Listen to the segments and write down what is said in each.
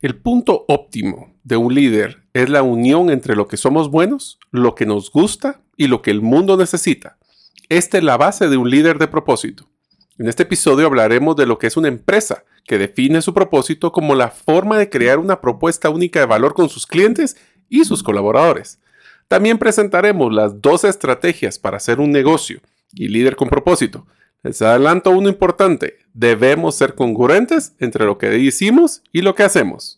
El punto óptimo de un líder es la unión entre lo que somos buenos, lo que nos gusta y lo que el mundo necesita. Esta es la base de un líder de propósito. En este episodio hablaremos de lo que es una empresa que define su propósito como la forma de crear una propuesta única de valor con sus clientes y sus colaboradores. También presentaremos las dos estrategias para hacer un negocio y líder con propósito. Les adelanto uno importante, debemos ser congruentes entre lo que decimos y lo que hacemos.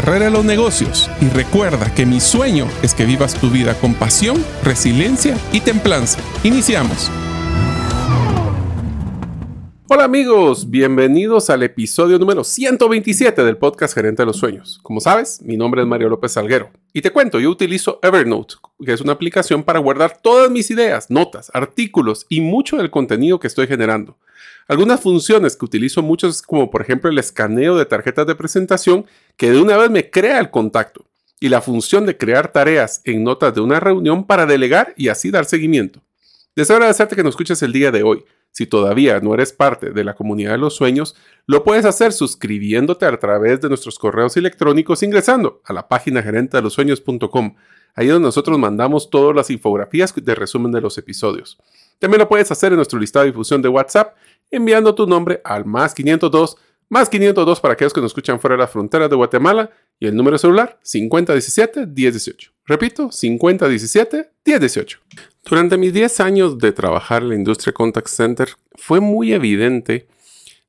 de los negocios. Y recuerda que mi sueño es que vivas tu vida con pasión, resiliencia y templanza. Iniciamos. Hola amigos, bienvenidos al episodio número 127 del podcast Gerente de los Sueños. Como sabes, mi nombre es Mario López Salguero y te cuento, yo utilizo Evernote, que es una aplicación para guardar todas mis ideas, notas, artículos y mucho del contenido que estoy generando. Algunas funciones que utilizo mucho es como por ejemplo el escaneo de tarjetas de presentación que de una vez me crea el contacto y la función de crear tareas en notas de una reunión para delegar y así dar seguimiento. Deseo agradecerte que nos escuches el día de hoy. Si todavía no eres parte de la comunidad de los sueños, lo puedes hacer suscribiéndote a través de nuestros correos electrónicos ingresando a la página gerente de los sueños.com. Ahí donde nosotros mandamos todas las infografías de resumen de los episodios. También lo puedes hacer en nuestro listado de difusión de WhatsApp enviando tu nombre al más 502 más 502 para aquellos que nos escuchan fuera de la frontera de Guatemala y el número celular 5017-1018. Repito, 5017-1018. Durante mis 10 años de trabajar en la industria contact center fue muy evidente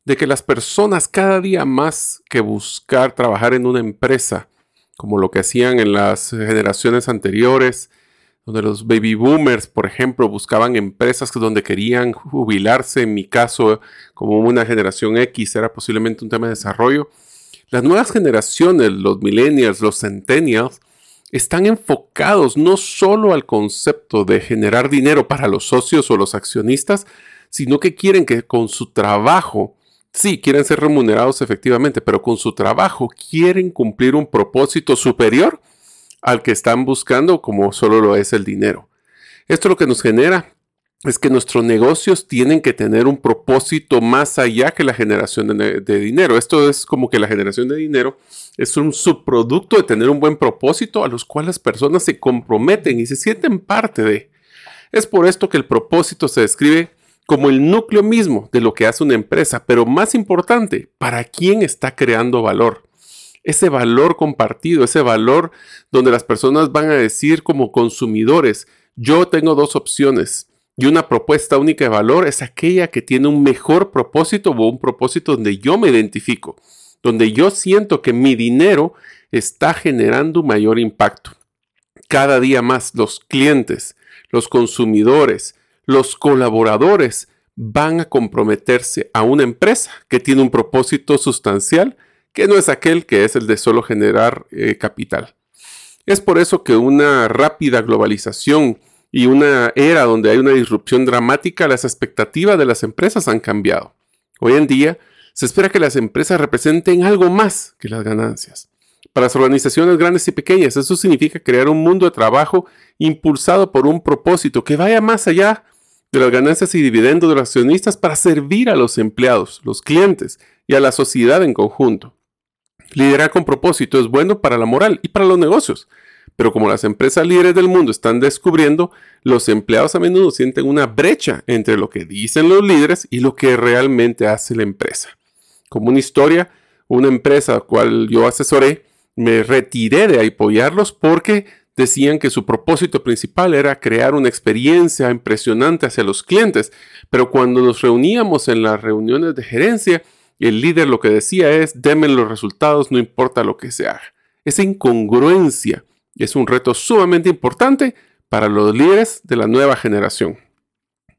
de que las personas cada día más que buscar trabajar en una empresa, como lo que hacían en las generaciones anteriores, donde los baby boomers, por ejemplo, buscaban empresas donde querían jubilarse, en mi caso, como una generación X, era posiblemente un tema de desarrollo. Las nuevas generaciones, los millennials, los centennials, están enfocados no solo al concepto de generar dinero para los socios o los accionistas, sino que quieren que con su trabajo, sí, quieren ser remunerados efectivamente, pero con su trabajo quieren cumplir un propósito superior al que están buscando como solo lo es el dinero. Esto lo que nos genera es que nuestros negocios tienen que tener un propósito más allá que la generación de, dinero. Esto es como que la generación de dinero es un subproducto de tener un buen propósito a los cuales las personas se comprometen y se sienten parte de. Es por esto que el propósito se describe como el núcleo mismo de lo que hace una empresa, pero más importante, para quién está creando valor ese valor compartido, ese valor donde las personas van a decir como consumidores, yo tengo dos opciones y una propuesta única de valor es aquella que tiene un mejor propósito o un propósito donde yo me identifico, donde yo siento que mi dinero está generando mayor impacto. Cada día más los clientes, los consumidores, los colaboradores van a comprometerse a una empresa que tiene un propósito sustancial que no es aquel que es el de solo generar eh, capital. Es por eso que una rápida globalización y una era donde hay una disrupción dramática, las expectativas de las empresas han cambiado. Hoy en día se espera que las empresas representen algo más que las ganancias. Para las organizaciones grandes y pequeñas, eso significa crear un mundo de trabajo impulsado por un propósito que vaya más allá de las ganancias y dividendos de los accionistas para servir a los empleados, los clientes y a la sociedad en conjunto. Liderar con propósito es bueno para la moral y para los negocios, pero como las empresas líderes del mundo están descubriendo, los empleados a menudo sienten una brecha entre lo que dicen los líderes y lo que realmente hace la empresa. Como una historia, una empresa a la cual yo asesoré, me retiré de apoyarlos porque decían que su propósito principal era crear una experiencia impresionante hacia los clientes, pero cuando nos reuníamos en las reuniones de gerencia, el líder lo que decía es, denme los resultados, no importa lo que se haga. Esa incongruencia es un reto sumamente importante para los líderes de la nueva generación.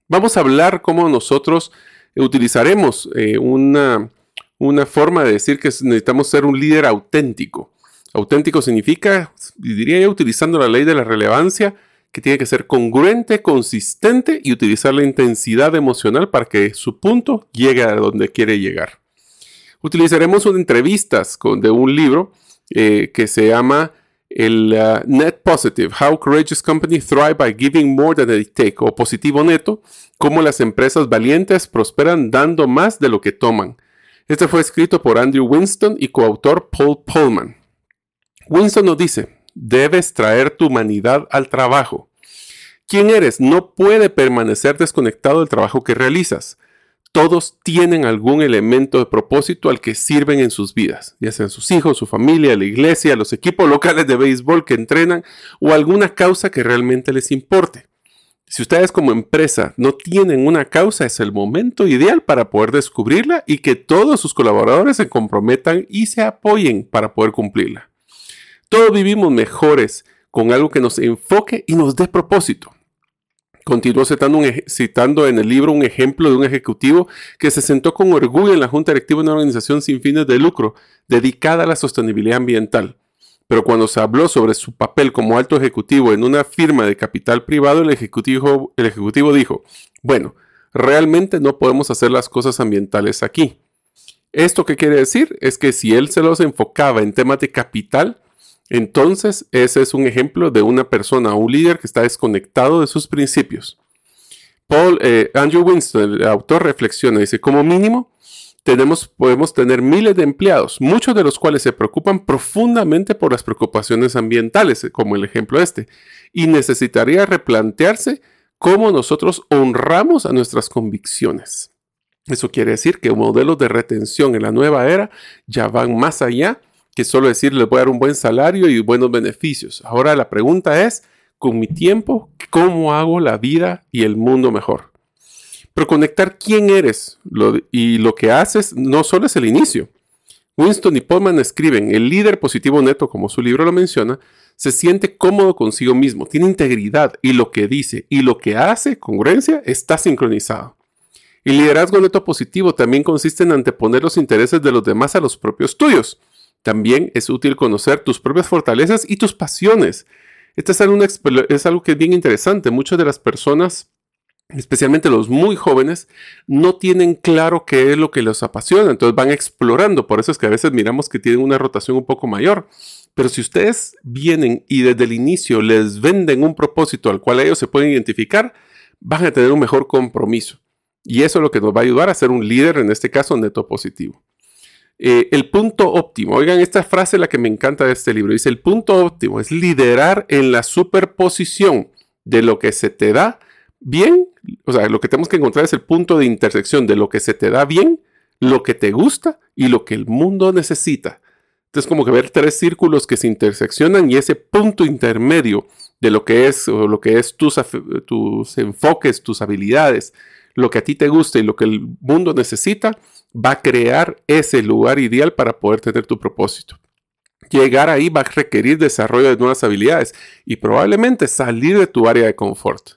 Vamos a hablar cómo nosotros utilizaremos eh, una, una forma de decir que necesitamos ser un líder auténtico. Auténtico significa, diría yo, utilizando la ley de la relevancia, que tiene que ser congruente, consistente y utilizar la intensidad emocional para que su punto llegue a donde quiere llegar. Utilizaremos unas entrevistas con, de un libro eh, que se llama el uh, Net Positive, How Courageous Companies Thrive by Giving More Than They Take, o positivo neto, cómo las empresas valientes prosperan dando más de lo que toman. Este fue escrito por Andrew Winston y coautor Paul Pullman. Winston nos dice, debes traer tu humanidad al trabajo. ¿Quién eres? No puede permanecer desconectado del trabajo que realizas. Todos tienen algún elemento de propósito al que sirven en sus vidas, ya sean sus hijos, su familia, la iglesia, los equipos locales de béisbol que entrenan o alguna causa que realmente les importe. Si ustedes como empresa no tienen una causa, es el momento ideal para poder descubrirla y que todos sus colaboradores se comprometan y se apoyen para poder cumplirla. Todos vivimos mejores con algo que nos enfoque y nos dé propósito. Citando, citando, en el libro un ejemplo de un ejecutivo que se sentó con orgullo en la junta directiva de una organización sin fines de lucro dedicada a la sostenibilidad ambiental. Pero cuando se habló sobre su papel como alto ejecutivo en una firma de capital privado, el ejecutivo, el ejecutivo dijo, bueno, realmente no podemos hacer las cosas ambientales aquí. ¿Esto qué quiere decir? Es que si él se los enfocaba en temas de capital, entonces, ese es un ejemplo de una persona un líder que está desconectado de sus principios. Paul, eh, Andrew Winston, el autor, reflexiona, dice, como mínimo, tenemos, podemos tener miles de empleados, muchos de los cuales se preocupan profundamente por las preocupaciones ambientales, como el ejemplo este, y necesitaría replantearse cómo nosotros honramos a nuestras convicciones. Eso quiere decir que modelos de retención en la nueva era ya van más allá que solo decir les voy a dar un buen salario y buenos beneficios. Ahora la pregunta es, con mi tiempo, ¿cómo hago la vida y el mundo mejor? Pero conectar quién eres y lo que haces no solo es el inicio. Winston y Pullman escriben, el líder positivo neto, como su libro lo menciona, se siente cómodo consigo mismo, tiene integridad y lo que dice y lo que hace, congruencia, está sincronizado. El liderazgo neto positivo también consiste en anteponer los intereses de los demás a los propios tuyos. También es útil conocer tus propias fortalezas y tus pasiones. Esto es algo, que es bien interesante. Muchas de las personas, especialmente los muy jóvenes, no tienen claro qué es lo que los apasiona. Entonces van explorando. Por eso es que a veces miramos que tienen una rotación un poco mayor. Pero si ustedes vienen y desde el inicio les venden un propósito al cual ellos se pueden identificar, van a tener un mejor compromiso. Y eso es lo que nos va a ayudar a ser un líder, en este caso, neto positivo. Eh, el punto óptimo, oigan esta frase la que me encanta de este libro, dice el punto óptimo es liderar en la superposición de lo que se te da bien, o sea, lo que tenemos que encontrar es el punto de intersección de lo que se te da bien, lo que te gusta y lo que el mundo necesita. Entonces como que ver tres círculos que se interseccionan y ese punto intermedio de lo que es, o lo que es tus, tus enfoques, tus habilidades, lo que a ti te gusta y lo que el mundo necesita, va a crear ese lugar ideal para poder tener tu propósito. Llegar ahí va a requerir desarrollo de nuevas habilidades y probablemente salir de tu área de confort.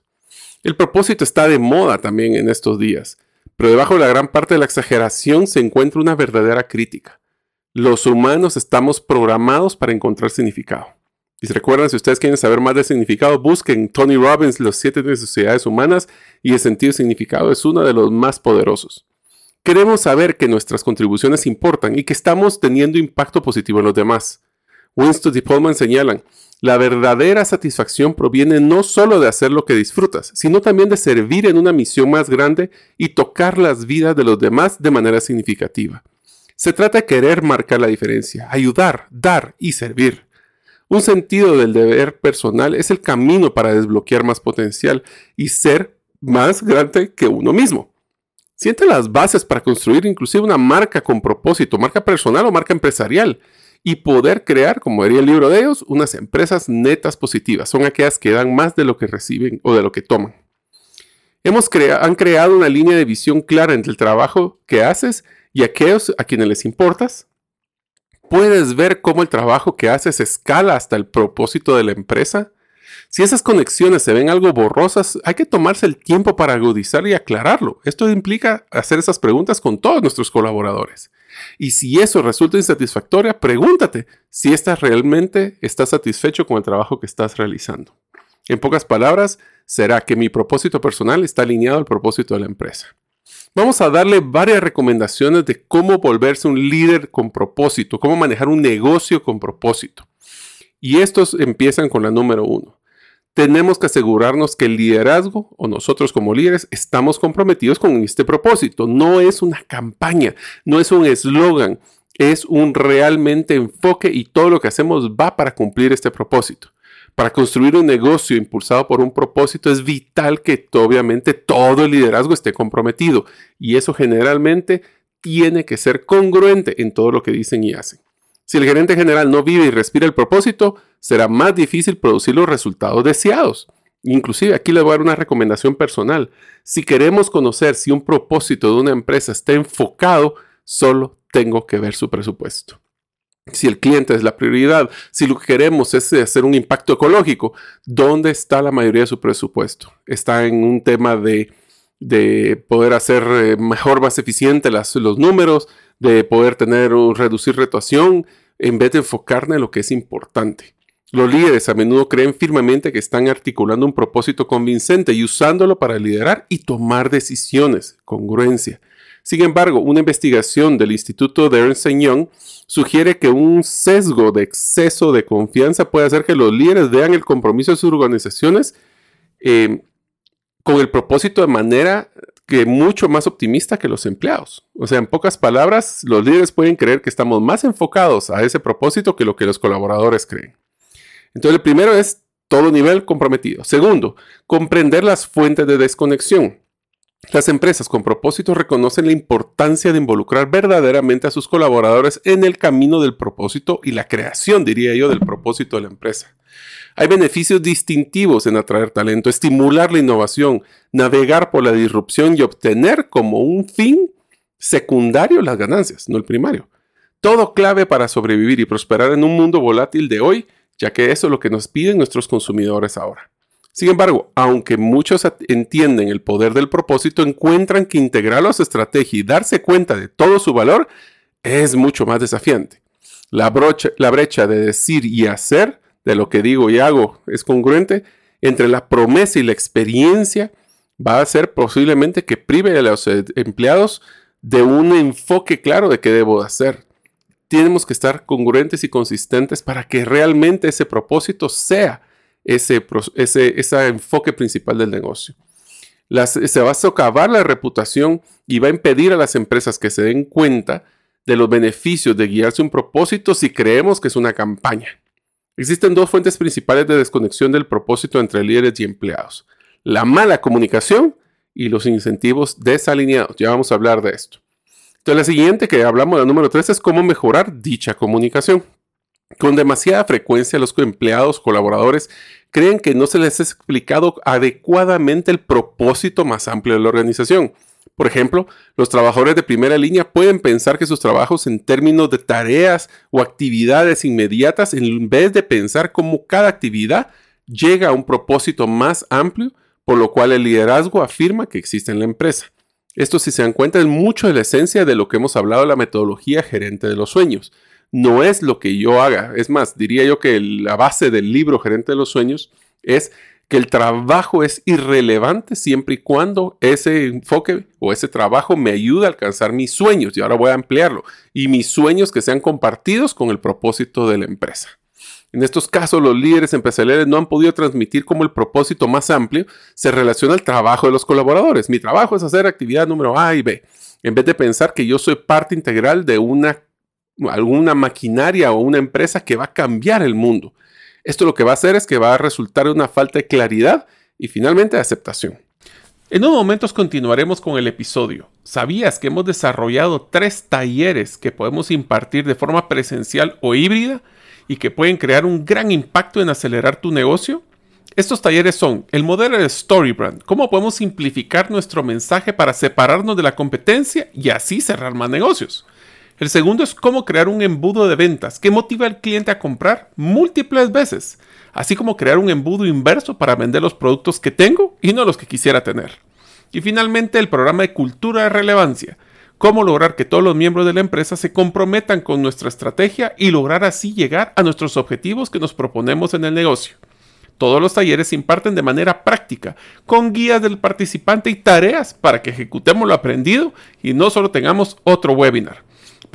El propósito está de moda también en estos días, pero debajo de la gran parte de la exageración se encuentra una verdadera crítica. Los humanos estamos programados para encontrar significado. Y si recuerdan, si ustedes quieren saber más del significado, busquen Tony Robbins, Los siete necesidades humanas, y el sentido de significado es uno de los más poderosos. Queremos saber que nuestras contribuciones importan y que estamos teniendo impacto positivo en los demás. Winston y Pullman señalan, la verdadera satisfacción proviene no solo de hacer lo que disfrutas, sino también de servir en una misión más grande y tocar las vidas de los demás de manera significativa. Se trata de querer marcar la diferencia, ayudar, dar y servir. Un sentido del deber personal es el camino para desbloquear más potencial y ser más grande que uno mismo. Siente las bases para construir inclusive una marca con propósito, marca personal o marca empresarial, y poder crear, como diría el libro de ellos, unas empresas netas positivas. Son aquellas que dan más de lo que reciben o de lo que toman. Hemos han creado una línea de visión clara entre el trabajo que haces y aquellos a quienes les importas. Puedes ver cómo el trabajo que haces escala hasta el propósito de la empresa si esas conexiones se ven algo borrosas, hay que tomarse el tiempo para agudizar y aclararlo. Esto implica hacer esas preguntas con todos nuestros colaboradores. Y si eso resulta insatisfactoria, pregúntate si estás realmente estás satisfecho con el trabajo que estás realizando. En pocas palabras, será que mi propósito personal está alineado al propósito de la empresa. Vamos a darle varias recomendaciones de cómo volverse un líder con propósito, cómo manejar un negocio con propósito. Y estos empiezan con la número uno tenemos que asegurarnos que el liderazgo o nosotros como líderes estamos comprometidos con este propósito. No es una campaña, no es un eslogan, es un realmente enfoque y todo lo que hacemos va para cumplir este propósito. Para construir un negocio impulsado por un propósito es vital que obviamente todo el liderazgo esté comprometido y eso generalmente tiene que ser congruente en todo lo que dicen y hacen. Si el gerente general no vive y respira el propósito, será más difícil producir los resultados deseados. Inclusive aquí les voy a dar una recomendación personal. Si queremos conocer si un propósito de una empresa está enfocado, solo tengo que ver su presupuesto. Si el cliente es la prioridad, si lo que queremos es hacer un impacto ecológico, ¿dónde está la mayoría de su presupuesto? Está en un tema de, poder hacer eh, mejor, más eficiente los números, de poder tener o reducir retuación en vez de enfocarme en lo que es importante. Los líderes a menudo creen firmemente que están articulando un propósito convincente y usándolo para liderar y tomar decisiones, congruencia. Sin embargo, una investigación del Instituto de Ernst Young sugiere que un sesgo de exceso de confianza puede hacer que los líderes vean el compromiso de sus organizaciones eh, con el propósito de manera que mucho más optimista que los empleados. O sea, en pocas palabras, los líderes pueden creer que estamos más enfocados a ese propósito que lo que los colaboradores creen. Entonces, el primero es todo nivel comprometido. Segundo, comprender las fuentes de desconexión. Las empresas con propósito reconocen la importancia de involucrar verdaderamente a sus colaboradores en el camino del propósito y la creación, diría yo, del propósito de la empresa. Hay beneficios distintivos en atraer talento, estimular la innovación, navegar por la disrupción y obtener como un fin secundario las ganancias, no el primario. Todo clave para sobrevivir y prosperar en un mundo volátil de hoy, ya que eso es lo que nos piden nuestros consumidores ahora. Sin embargo, aunque muchos entienden el poder del propósito, encuentran que integrarlo a su estrategia y darse cuenta de todo su valor es mucho más desafiante. La, brecha de decir y hacer de lo que digo y hago es congruente entre la promesa y la experiencia, va a ser posiblemente que prive a los eh, empleados de un enfoque claro de qué debo hacer. Tenemos que estar congruentes y consistentes para que realmente ese propósito sea ese, ese, enfoque principal del negocio. se va a socavar la reputación y va a impedir a las empresas que se den cuenta de los beneficios de guiarse un propósito si creemos que es una campaña. Existen dos fuentes principales de desconexión del propósito entre líderes y empleados. La mala comunicación y los incentivos desalineados. Ya vamos a hablar de esto. Entonces, la siguiente que hablamos, la número 3, es cómo mejorar dicha comunicación. Con demasiada frecuencia los empleados, colaboradores, creen que no se les ha explicado adecuadamente el propósito más amplio de la organización. Por ejemplo, los trabajadores de primera línea pueden pensar que sus trabajos en términos de tareas o actividades inmediatas en vez de pensar cómo cada actividad llega a un propósito más amplio, por lo cual el liderazgo afirma que existe en la empresa. Esto, si se dan cuenta, es mucho de la esencia de lo que hemos hablado de la metodología gerente de los sueños. No es lo que yo haga. Es más, diría yo que la base del libro gerente de los sueños es que el trabajo es irrelevante siempre y cuando ese enfoque o ese trabajo me ayude a alcanzar mis sueños. Y ahora voy a ampliarlo. Y mis sueños que sean compartidos con el propósito de la empresa. En estos casos, los líderes empresariales no han podido transmitir cómo el propósito más amplio se relaciona al trabajo de los colaboradores. Mi trabajo es hacer actividad número A y B. en vez de pensar que yo soy parte integral de una alguna maquinaria o una empresa que va a cambiar el mundo. Esto lo que va a hacer es que va a resultar una falta de claridad y finalmente de aceptación. En unos momentos continuaremos con el episodio. ¿Sabías que hemos desarrollado tres talleres que podemos impartir de forma presencial o híbrida y que pueden crear un gran impacto en acelerar tu negocio? Estos talleres son el modelo de Storybrand, cómo podemos simplificar nuestro mensaje para separarnos de la competencia y así cerrar más negocios. El segundo es cómo crear un embudo de ventas que motiva al cliente a comprar múltiples veces, así como crear un embudo inverso para vender los productos que tengo y no los que quisiera tener. Y finalmente el programa de cultura de relevancia, cómo lograr que todos los miembros de la empresa se comprometan con nuestra estrategia y lograr así llegar a nuestros objetivos que nos proponemos en el negocio. Todos los talleres se imparten de manera práctica, con guías del participante y tareas para que ejecutemos lo aprendido y no solo tengamos otro webinar.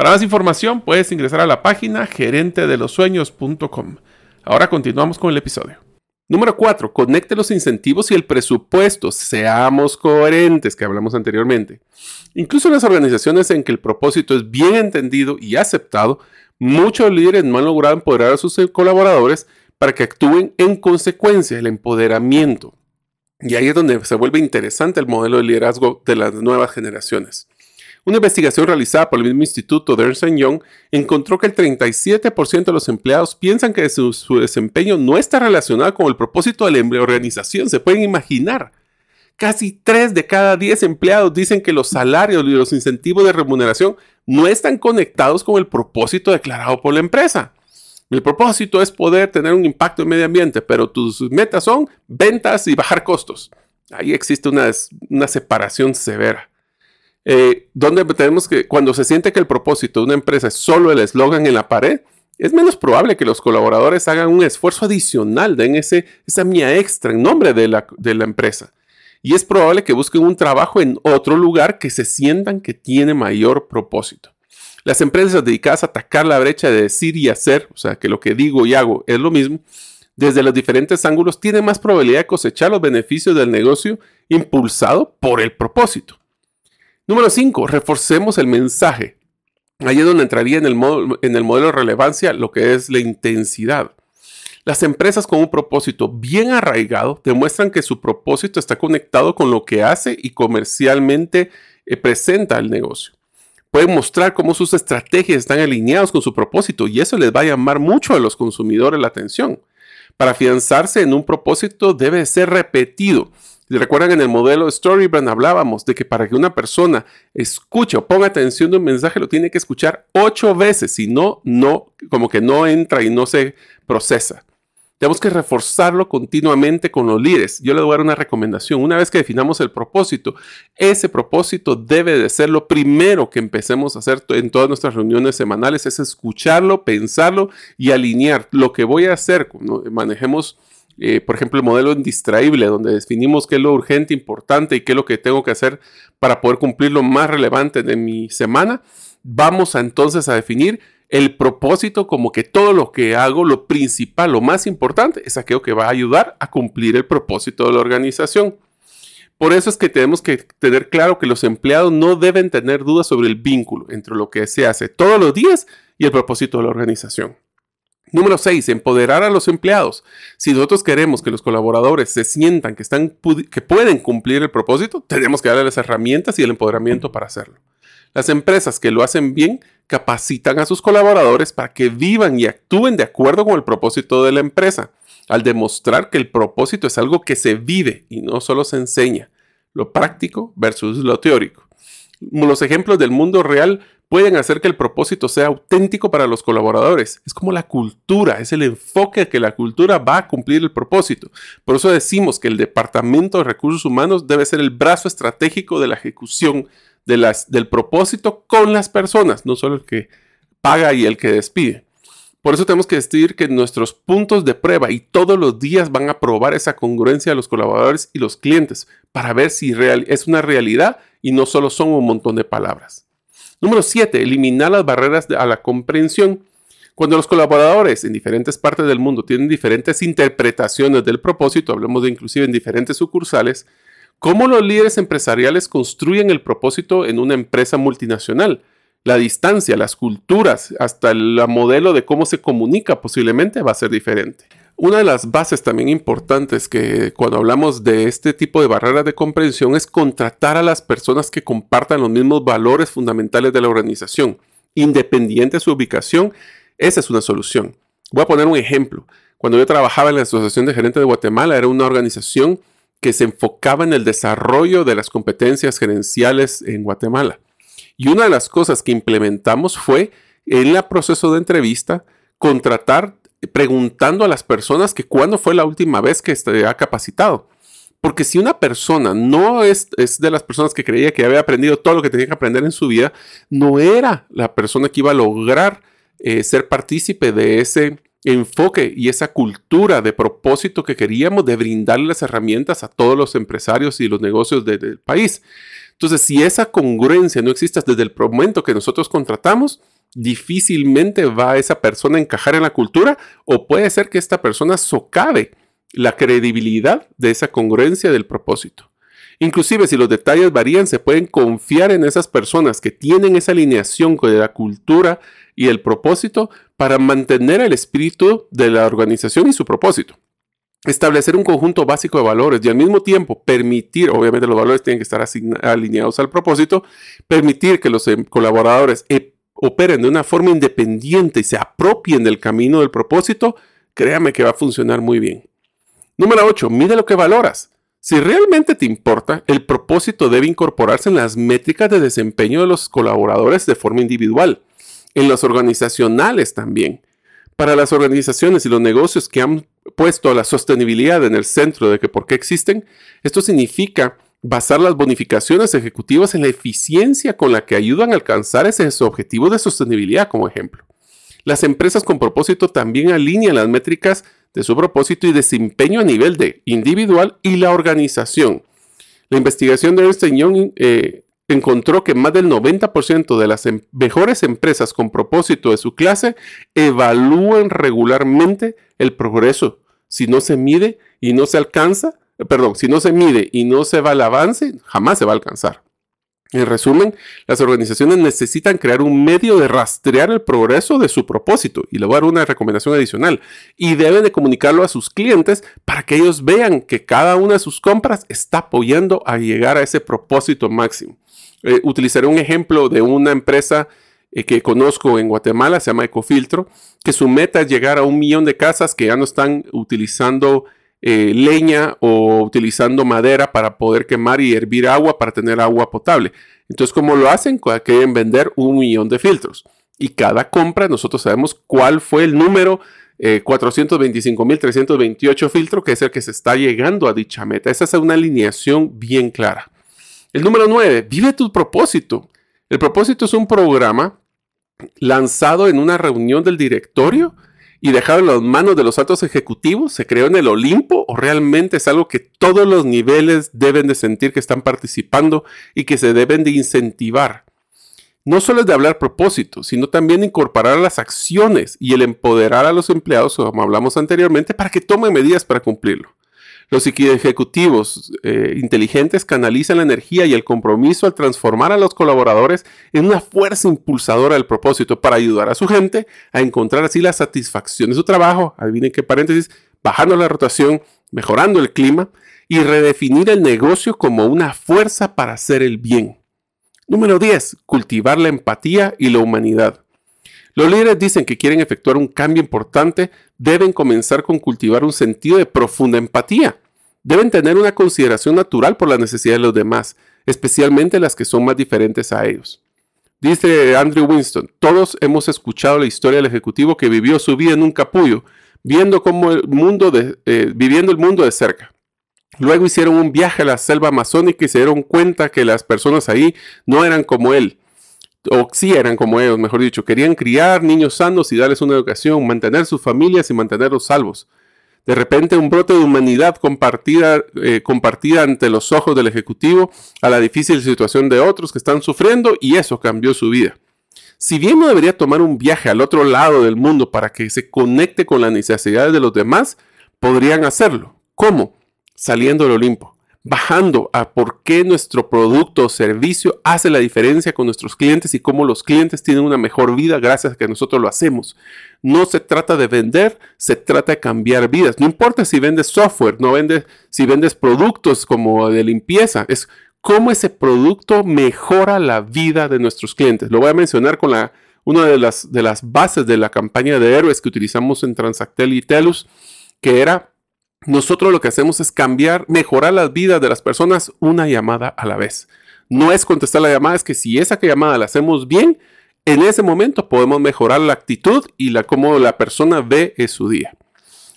Para más información puedes ingresar a la página gerentedelosueños.com. Ahora continuamos con el episodio. Número 4. Conecte los incentivos y el presupuesto. Seamos coherentes, que hablamos anteriormente. Incluso en las organizaciones en que el propósito es bien entendido y aceptado, muchos líderes no han logrado empoderar a sus colaboradores para que actúen en consecuencia del empoderamiento. Y ahí es donde se vuelve interesante el modelo de liderazgo de las nuevas generaciones. Una investigación realizada por el mismo instituto de Ernst Young encontró que el 37% de los empleados piensan que su, desempeño no está relacionado con el propósito de la organización. Se pueden imaginar. Casi 3 de cada 10 empleados dicen que los salarios y los incentivos de remuneración no están conectados con el propósito declarado por la empresa. El propósito es poder tener un impacto en medio ambiente, pero tus metas son ventas y bajar costos. Ahí existe una, una separación severa. Eh, donde tenemos que, cuando se siente que el propósito de una empresa es solo el eslogan en la pared, es menos probable que los colaboradores hagan un esfuerzo adicional, den ese, esa mía extra en nombre de la, de la empresa. Y es probable que busquen un trabajo en otro lugar que se sientan que tiene mayor propósito. Las empresas dedicadas a atacar la brecha de decir y hacer, o sea, que lo que digo y hago es lo mismo, desde los diferentes ángulos tienen más probabilidad de cosechar los beneficios del negocio impulsado por el propósito. Número 5. Reforcemos el mensaje. Ahí es donde entraría en el, modelo de relevancia lo que es la intensidad. Las empresas con un propósito bien arraigado demuestran que su propósito está conectado con lo que hace y comercialmente eh, presenta el negocio. Pueden mostrar cómo sus estrategias están alineadas con su propósito y eso les va a llamar mucho a los consumidores la atención. Para afianzarse en un propósito debe ser repetido recuerdan en el modelo Storybrand hablábamos de que para que una persona escuche o ponga atención de un mensaje lo tiene que escuchar ocho veces, si no, no, como que no entra y no se procesa. Tenemos que reforzarlo continuamente con los líderes. Yo le voy a dar una recomendación. Una vez que definamos el propósito, ese propósito debe de ser lo primero que empecemos a hacer en todas nuestras reuniones semanales, es escucharlo, pensarlo y alinear lo que voy a hacer. Cuando manejemos eh, por ejemplo, el modelo indistraíble, donde definimos qué es lo urgente, importante y qué es lo que tengo que hacer para poder cumplir lo más relevante de mi semana, vamos entonces a definir el propósito como que todo lo que hago, lo principal, lo más importante, es aquello que va a ayudar a cumplir el propósito de la organización. Por eso es que tenemos que tener claro que los empleados no deben tener dudas sobre el vínculo entre lo que se hace todos los días y el propósito de la organización. Número 6. Empoderar a los empleados. Si nosotros queremos que los colaboradores se sientan que, están, que pueden cumplir el propósito, tenemos que darles las herramientas y el empoderamiento para hacerlo. Las empresas que lo hacen bien capacitan a sus colaboradores para que vivan y actúen de acuerdo con el propósito de la empresa, al demostrar que el propósito es algo que se vive y no solo se enseña, lo práctico versus lo teórico. Los ejemplos del mundo real pueden hacer que el propósito sea auténtico para los colaboradores. Es como la cultura, es el enfoque que la cultura va a cumplir el propósito. Por eso decimos que el Departamento de Recursos Humanos debe ser el brazo estratégico de la ejecución del propósito con las personas, no solo el que paga y el que despide. Por eso tenemos que decir que nuestros puntos de prueba y todos los días van a probar esa congruencia de los colaboradores y los clientes para ver si es una realidad y no solo son un montón de palabras. Número 7. Eliminar las barreras a la comprensión. Cuando los colaboradores en diferentes partes del mundo tienen diferentes interpretaciones del propósito, hablemos de inclusive en diferentes sucursales, cómo los líderes empresariales construyen el propósito en una empresa multinacional. La distancia, las culturas, hasta el modelo de cómo se comunica posiblemente va a ser diferente. Una de las bases también importantes que cuando hablamos de este tipo de barreras de comprensión es contratar a las personas que compartan los mismos valores fundamentales de la organización, independiente de su ubicación. Esa es una solución. Voy a poner un ejemplo. Cuando yo trabajaba en la Asociación de Gerentes de Guatemala, era una organización que se enfocaba en el desarrollo de las competencias gerenciales en Guatemala. Y una de las cosas que implementamos fue en el proceso de entrevista contratar preguntando a las personas que cuándo fue la última vez que se ha capacitado. Porque si una persona no es, es, de las personas que creía que había aprendido todo lo que tenía que aprender en su vida, no era la persona que iba a lograr eh, ser partícipe de ese enfoque y esa cultura de propósito que queríamos de brindarle las herramientas a todos los empresarios y los negocios del país. Entonces, si esa congruencia no existe desde el momento que nosotros contratamos, difícilmente va esa persona a encajar en la cultura o puede ser que esta persona socave la credibilidad de esa congruencia del propósito. Inclusive si los detalles varían, se pueden confiar en esas personas que tienen esa alineación con la cultura y el propósito para mantener el espíritu de la organización y su propósito. Establecer un conjunto básico de valores y al mismo tiempo permitir, obviamente los valores tienen que estar alineados al propósito, permitir que los em, colaboradores operen de una forma independiente y se apropien del camino del propósito, créame que va a funcionar muy bien. Número 8. Mide lo que valoras. Si realmente te importa, el propósito debe incorporarse en las métricas de desempeño de los colaboradores de forma individual, en las organizacionales también. Para las organizaciones y los negocios que han puesto la sostenibilidad en el centro de que por qué existen, esto significa basar las bonificaciones ejecutivas en la eficiencia con la que ayudan a alcanzar esos objetivos de sostenibilidad, como ejemplo. Las empresas con propósito también alinean las métricas de su propósito y desempeño a nivel de individual y la organización. La investigación de Ernst Young eh, encontró que más del 90% de las em-, mejores empresas con propósito de su clase evalúan regularmente el progreso. Si no se mide y no se alcanza, perdón, si no se mide y no se va al avance, jamás se va a alcanzar. En resumen, las organizaciones necesitan crear un medio de rastrear el progreso de su propósito, y le voy a dar una recomendación adicional, y deben de comunicarlo a sus clientes para que ellos vean que cada una de sus compras está apoyando a llegar a ese propósito máximo. Eh, utilizaré un ejemplo de una empresa eh, que conozco en Guatemala, se llama Ecofiltro, que su meta es llegar a un millón de casas que ya no están utilizando eh, leña o utilizando madera para poder quemar y hervir agua para tener agua potable. Entonces, ¿cómo lo hacen? Quieren vender un millón de filtros. Y cada compra nosotros sabemos cuál fue el número eh, 425.328 filtros, que es el que se está llegando a dicha meta. Esa es una alineación bien clara. El número 9, vive tu propósito. El propósito es un programa lanzado en una reunión del directorio y dejado en las manos de los altos ejecutivos? ¿Se creó en el Olimpo o realmente es algo que todos los niveles deben de sentir que están participando y que se deben de incentivar? No solo es de hablar propósito, sino también incorporar las acciones y el empoderar a los empleados, como hablamos anteriormente, para que tomen medidas para cumplirlo. Los ejecutivos eh, inteligentes canalizan la energía y el compromiso al transformar a los colaboradores en una fuerza impulsadora del propósito para ayudar a su gente a encontrar así la satisfacción de su trabajo. Adivinen qué paréntesis, bajando la rotación, mejorando el clima y redefinir el negocio como una fuerza para hacer el bien. Número 10. Cultivar la empatía y la humanidad. Los líderes dicen que quieren efectuar un cambio importante, deben comenzar con cultivar un sentido de profunda empatía. Deben tener una consideración natural por las necesidades de los demás, especialmente las que son más diferentes a ellos. Dice Andrew Winston, todos hemos escuchado la historia del ejecutivo que vivió su vida en un capullo, viendo cómo el mundo de, eh, viviendo el mundo de cerca. Luego hicieron un viaje a la selva amazónica y se dieron cuenta que las personas ahí no eran como él, o sí eran como ellos, mejor dicho, querían criar niños sanos y darles una educación, mantener sus familias y mantenerlos salvos. De repente un brote de humanidad compartida, eh, compartida ante los ojos del Ejecutivo a la difícil situación de otros que están sufriendo y eso cambió su vida. Si bien no debería tomar un viaje al otro lado del mundo para que se conecte con las necesidades de los demás, podrían hacerlo. ¿Cómo? Saliendo del Olimpo, bajando a por qué nuestro producto o servicio hace la diferencia con nuestros clientes y cómo los clientes tienen una mejor vida gracias a que nosotros lo hacemos. No se trata de vender, se trata de cambiar vidas. No importa si vendes software, no vendes, si vendes productos como de limpieza, es cómo ese producto mejora la vida de nuestros clientes. Lo voy a mencionar con la, una de las, de las bases de la campaña de héroes que utilizamos en Transactel y Telus, que era nosotros lo que hacemos es cambiar, mejorar las vidas de las personas una llamada a la vez. No es contestar la llamada, es que si esa llamada la hacemos bien, en ese momento podemos mejorar la actitud y la cómo la persona ve su día.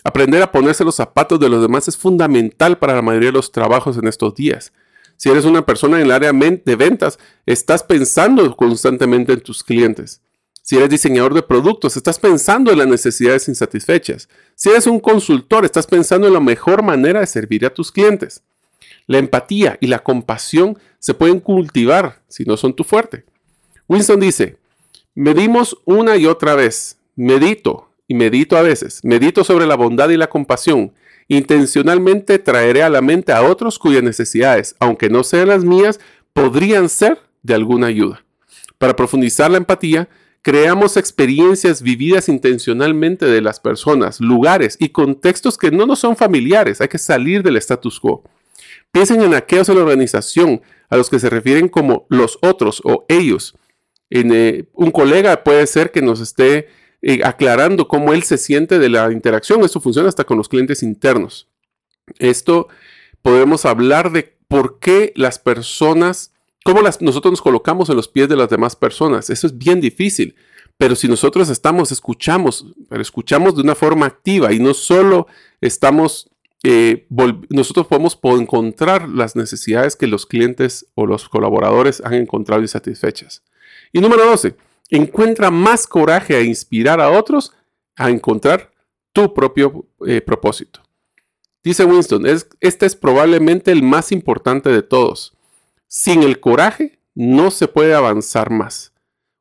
Aprender a ponerse los zapatos de los demás es fundamental para la mayoría de los trabajos en estos días. Si eres una persona en el área de ventas, estás pensando constantemente en tus clientes. Si eres diseñador de productos, estás pensando en las necesidades insatisfechas. Si eres un consultor, estás pensando en la mejor manera de servir a tus clientes. La empatía y la compasión se pueden cultivar si no son tu fuerte. Winston dice, Medimos una y otra vez. Medito y medito a veces. Medito sobre la bondad y la compasión. Intencionalmente traeré a la mente a otros cuyas necesidades, aunque no sean las mías, podrían ser de alguna ayuda. Para profundizar la empatía, creamos experiencias vividas intencionalmente de las personas, lugares y contextos que no nos son familiares. Hay que salir del status quo. Piensen en aquellos en la organización a los que se refieren como los otros o ellos eh, un colega puede ser que nos esté eh, aclarando cómo él se siente de la interacción. Esto funciona hasta con los clientes internos. Esto podemos hablar de por qué las personas, cómo nosotros nos colocamos en los pies de las demás personas. Eso es bien difícil. Pero si nosotros estamos, escuchamos, pero escuchamos de una forma activa y no solo estamos, eh, nosotros podemos encontrar las necesidades que los clientes o los colaboradores han encontrado insatisfechas. Y número 12, encuentra más coraje a inspirar a otros a encontrar tu propio eh, propósito. Dice Winston, es, este es probablemente el más importante de todos. Sin el coraje no se puede avanzar más.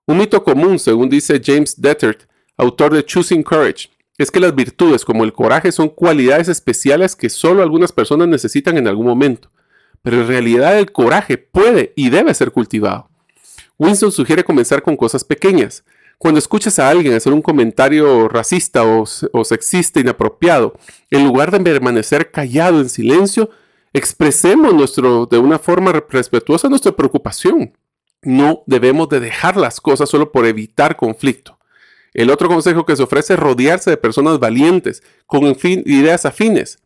Un mito común, según dice James Dettert, autor de Choosing Courage, es que las virtudes como el coraje son cualidades especiales que solo algunas personas necesitan en algún momento. Pero en realidad el coraje puede y debe ser cultivado. Winston sugiere comenzar con cosas pequeñas. Cuando escuchas a alguien hacer un comentario racista o, sexista inapropiado, en lugar de permanecer callado en silencio, expresemos nuestro, de una forma respetuosa nuestra preocupación. No debemos de dejar las cosas solo por evitar conflicto. El otro consejo que se ofrece es rodearse de personas valientes, con ideas afines.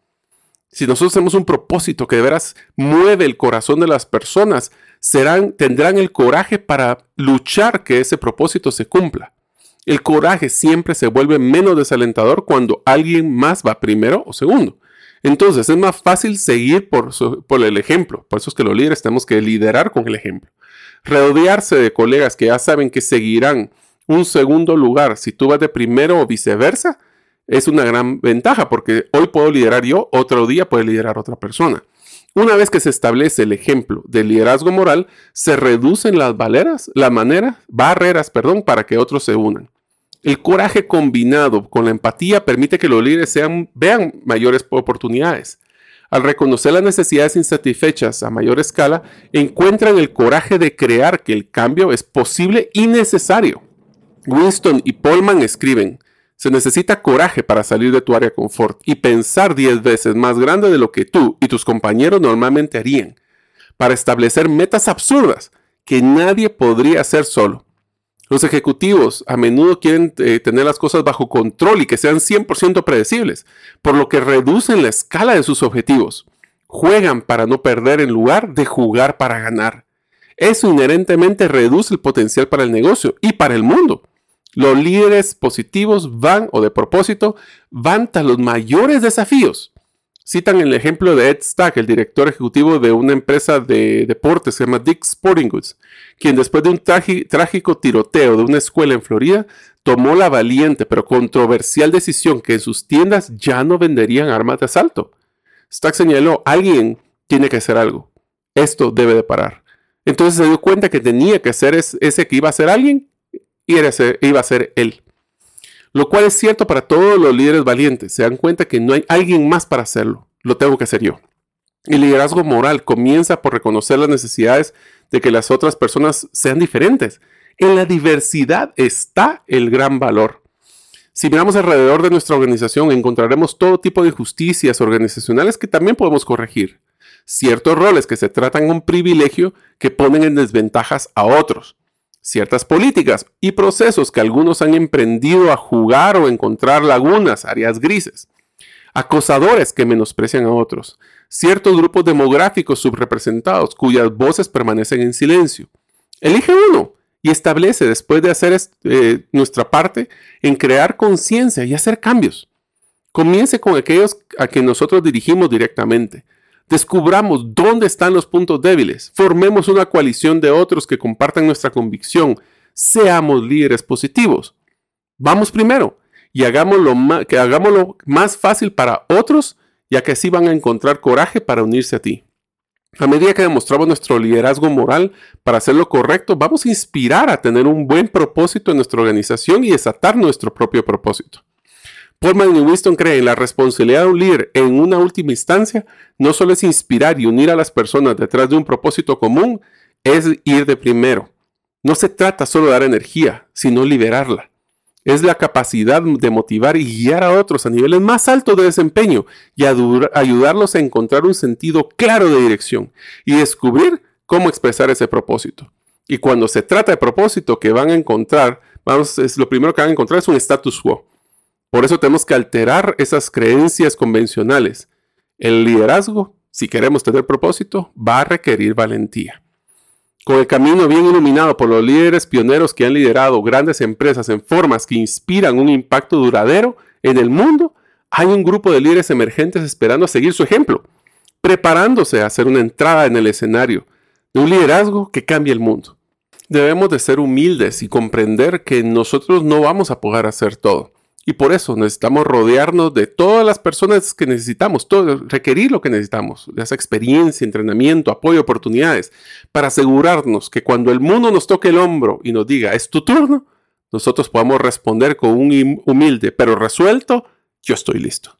Si nosotros tenemos un propósito que de veras mueve el corazón de las personas, serán, tendrán el coraje para luchar que ese propósito se cumpla. El coraje siempre se vuelve menos desalentador cuando alguien más va primero o segundo. Entonces es más fácil seguir por, el ejemplo. Por eso es que los líderes tenemos que liderar con el ejemplo. Rodearse de colegas que ya saben que seguirán un segundo lugar si tú vas de primero o viceversa es una gran ventaja porque hoy puedo liderar yo, otro día puede liderar otra persona. Una vez que se establece el ejemplo del liderazgo moral, se reducen las barreras, la manera, barreras, perdón, para que otros se unan. El coraje combinado con la empatía permite que los líderes vean mayores oportunidades. Al reconocer las necesidades insatisfechas a mayor escala, encuentran el coraje de crear que el cambio es posible y necesario. Winston y Polman escriben, se necesita coraje para salir de tu área de confort y pensar 10 veces más grande de lo que tú y tus compañeros normalmente harían, para establecer metas absurdas que nadie podría hacer solo. Los ejecutivos a menudo quieren eh, tener las cosas bajo control y que sean 100% predecibles, por lo que reducen la escala de sus objetivos. Juegan para no perder en lugar de jugar para ganar. Eso inherentemente reduce el potencial para el negocio y para el mundo. Los líderes positivos van, o de propósito, van tras los mayores desafíos. Citan el ejemplo de Ed Stack, el director ejecutivo de una empresa de deportes, se llama Dick Sporting Goods, quien después de un trágico tiroteo de una escuela en Florida, tomó la valiente pero controversial decisión que en sus tiendas ya no venderían armas de asalto. Stack señaló, alguien tiene que hacer algo. Esto debe de parar. Entonces se dio cuenta que tenía que hacer ese que iba a ser alguien y iba a ser él. Lo cual es cierto para todos los líderes valientes. Se dan cuenta que no hay alguien más para hacerlo. Lo tengo que hacer yo. El liderazgo moral comienza por reconocer las necesidades de que las otras personas sean diferentes. En la diversidad está el gran valor. Si miramos alrededor de nuestra organización, encontraremos todo tipo de injusticias organizacionales que también podemos corregir. Ciertos roles que se tratan un privilegio que ponen en desventajas a otros. Ciertas políticas y procesos que algunos han emprendido a jugar o encontrar lagunas, áreas grises. Acosadores que menosprecian a otros. Ciertos grupos demográficos subrepresentados cuyas voces permanecen en silencio. Elige uno y establece, después de hacer eh, nuestra parte, en crear conciencia y hacer cambios. Comience con aquellos a quien nosotros dirigimos directamente. Descubramos dónde están los puntos débiles. Formemos una coalición de otros que compartan nuestra convicción. Seamos líderes positivos. Vamos primero y hagámoslo más, que más fácil para otros, ya que así van a encontrar coraje para unirse a ti. A medida que demostramos nuestro liderazgo moral para hacer lo correcto, vamos a inspirar a tener un buen propósito en nuestra organización y desatar nuestro propio propósito. Paul y Winston creen la responsabilidad de un líder en una última instancia no solo es inspirar y unir a las personas detrás de un propósito común, es ir de primero. No se trata solo de dar energía, sino liberarla es la capacidad de motivar y guiar a otros a niveles más altos de desempeño y ayudarlos a encontrar un sentido claro de dirección y descubrir cómo expresar ese propósito. Y cuando se trata de propósito que van a encontrar, vamos, es lo primero que van a encontrar es un status quo. Por eso tenemos que alterar esas creencias convencionales. El liderazgo, si queremos tener propósito, va a requerir valentía. Con el camino bien iluminado por los líderes pioneros que han liderado grandes empresas en formas que inspiran un impacto duradero en el mundo, hay un grupo de líderes emergentes esperando a seguir su ejemplo, preparándose a hacer una entrada en el escenario de un liderazgo que cambie el mundo. Debemos de ser humildes y comprender que nosotros no vamos a poder hacer todo. Y por eso necesitamos rodearnos de todas las personas que necesitamos, requerir lo que necesitamos, esa experiencia, entrenamiento, apoyo, oportunidades, para asegurarnos que cuando el mundo nos toque el hombro y nos diga, es tu turno, nosotros podamos responder con un humilde, pero resuelto, yo estoy listo.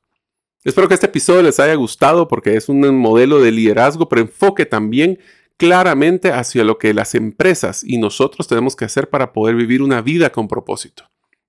Espero que este episodio les haya gustado porque es un modelo de liderazgo, pero enfoque también claramente hacia lo que las empresas y nosotros tenemos que hacer para poder vivir una vida con propósito.